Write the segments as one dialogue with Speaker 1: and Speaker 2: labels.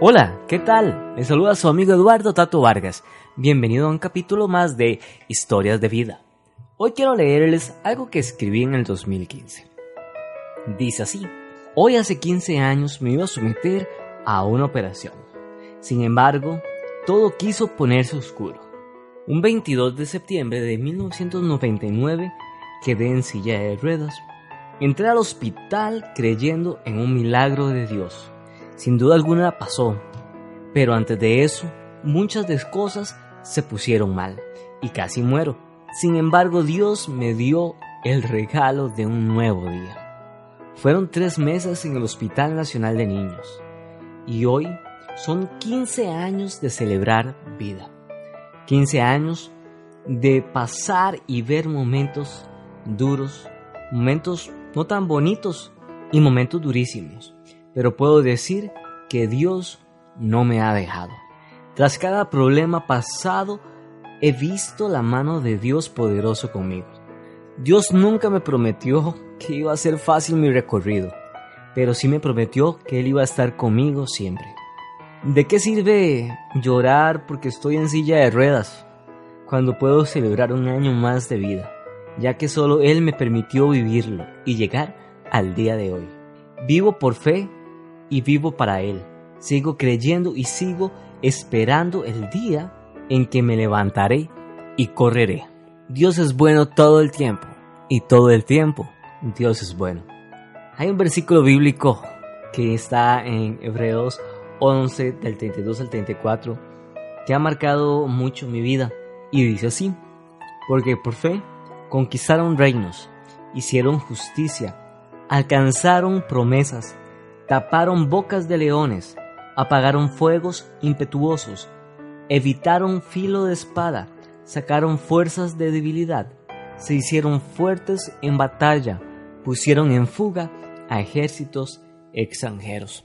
Speaker 1: Hola, ¿qué tal? Les saluda su amigo Eduardo Tato Vargas. Bienvenido a un capítulo más de Historias de Vida. Hoy quiero leerles algo que escribí en el 2015. Dice así, hoy hace 15 años me iba a someter a una operación. Sin embargo, todo quiso ponerse oscuro. Un 22 de septiembre de 1999 quedé en silla de ruedas. Entré al hospital creyendo en un milagro de Dios sin duda alguna pasó, pero antes de eso, muchas de cosas se pusieron mal y casi muero. Sin embargo, Dios me dio el regalo de un nuevo día. Fueron tres meses en el Hospital Nacional de Niños y hoy son 15 años de celebrar vida. 15 años de pasar y ver momentos duros, momentos no tan bonitos y momentos durísimos pero puedo decir que Dios no me ha dejado. Tras cada problema pasado, he visto la mano de Dios poderoso conmigo. Dios nunca me prometió que iba a ser fácil mi recorrido, pero sí me prometió que Él iba a estar conmigo siempre. ¿De qué sirve llorar porque estoy en silla de ruedas cuando puedo celebrar un año más de vida, ya que solo Él me permitió vivirlo y llegar al día de hoy? Vivo por fe y vivo para Él. Sigo creyendo y sigo esperando el día en que me levantaré y correré. Dios es bueno todo el tiempo y todo el tiempo Dios es bueno. Hay un versículo bíblico que está en Hebreos 11 del 32 al 34 que ha marcado mucho mi vida y dice así, porque por fe conquistaron reinos, hicieron justicia, alcanzaron promesas, taparon bocas de leones, apagaron fuegos impetuosos, evitaron filo de espada, sacaron fuerzas de debilidad, se hicieron fuertes en batalla, pusieron en fuga a ejércitos extranjeros.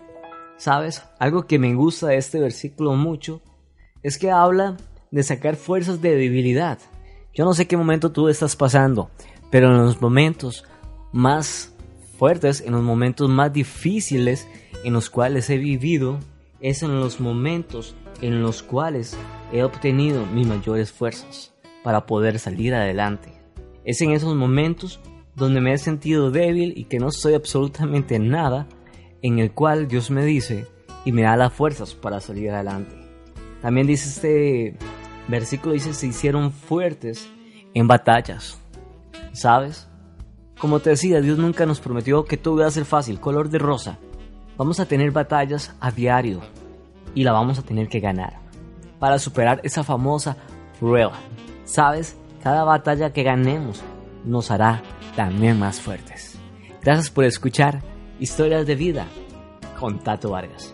Speaker 1: ¿Sabes? Algo que me gusta de este versículo mucho es que habla de sacar fuerzas de debilidad. Yo no sé qué momento tú estás pasando, pero en los momentos más fuertes, en los momentos más difíciles en los cuales he vivido, es en los momentos en los cuales he obtenido mis mayores fuerzas para poder salir adelante. Es en esos momentos donde me he sentido débil y que no soy absolutamente nada, en el cual Dios me dice y me da las fuerzas para salir adelante. También dice este versículo, dice, se hicieron fuertes en batallas. ¿Sabes? Como te decía, Dios nunca nos prometió que todo iba a ser fácil, color de rosa. Vamos a tener batallas a diario y la vamos a tener que ganar para superar esa famosa prueba. ¿Sabes? Cada batalla que ganemos nos hará también más fuertes. Gracias por escuchar Historias de Vida con Tato Vargas.